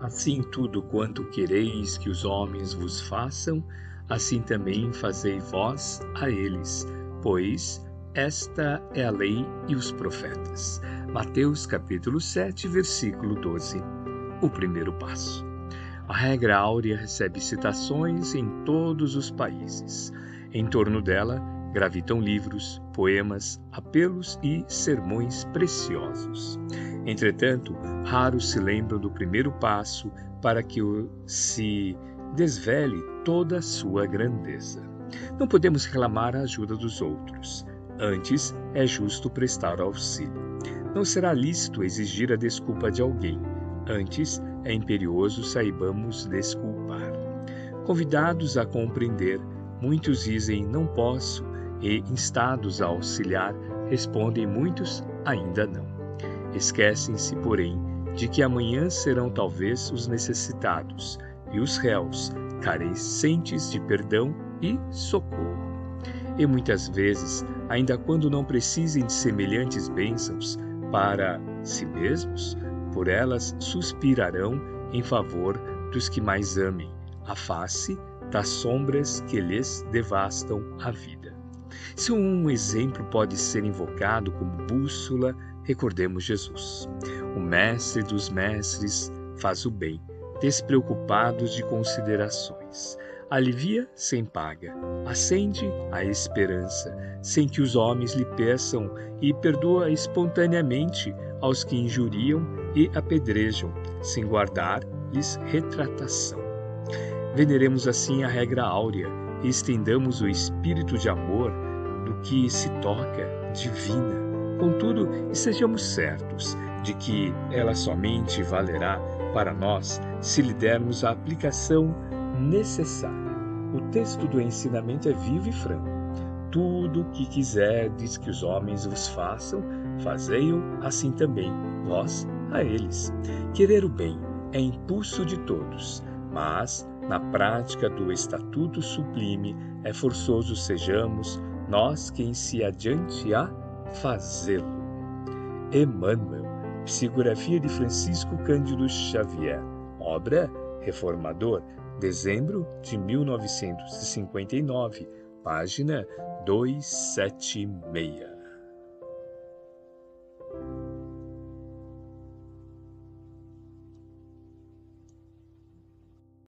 Assim, tudo quanto quereis que os homens vos façam, assim também fazei vós a eles, pois esta é a lei e os profetas. Mateus capítulo 7, versículo 12. O primeiro passo. A regra áurea recebe citações em todos os países. Em torno dela gravitam livros, poemas, apelos e sermões preciosos. Entretanto, raros se lembram do primeiro passo para que se desvele toda a sua grandeza. Não podemos reclamar a ajuda dos outros. Antes, é justo prestar auxílio. Não será lícito exigir a desculpa de alguém. Antes, é imperioso saibamos desculpar. Convidados a compreender, muitos dizem não posso, e, instados a auxiliar, respondem muitos ainda não. Esquecem-se, porém, de que amanhã serão talvez os necessitados e os réus, carecentes de perdão e socorro. E muitas vezes, ainda quando não precisem de semelhantes bênçãos para si mesmos, por elas suspirarão em favor dos que mais amem, a face das sombras que lhes devastam a vida. Se um exemplo pode ser invocado como bússola, recordemos Jesus. O Mestre dos Mestres faz o bem, despreocupados de considerações. Alivia sem paga, acende a esperança, sem que os homens lhe peçam, e perdoa espontaneamente aos que injuriam e apedrejam, sem guardar-lhes retratação. Veneremos assim a regra áurea e estendamos o espírito de amor do que se toca divina. Contudo, estejamos certos de que ela somente valerá para nós se lhe dermos a aplicação necessária. O texto do ensinamento é vivo e franco. Tudo o que quiserdes que os homens vos façam, fazei-o assim também, vós a eles. Querer o bem é impulso de todos, mas, na prática do estatuto sublime, é forçoso sejamos nós quem se adiante a fazê-lo. Emmanuel, psicografia de Francisco Cândido Xavier, obra Reformador, dezembro de 1959, página 276.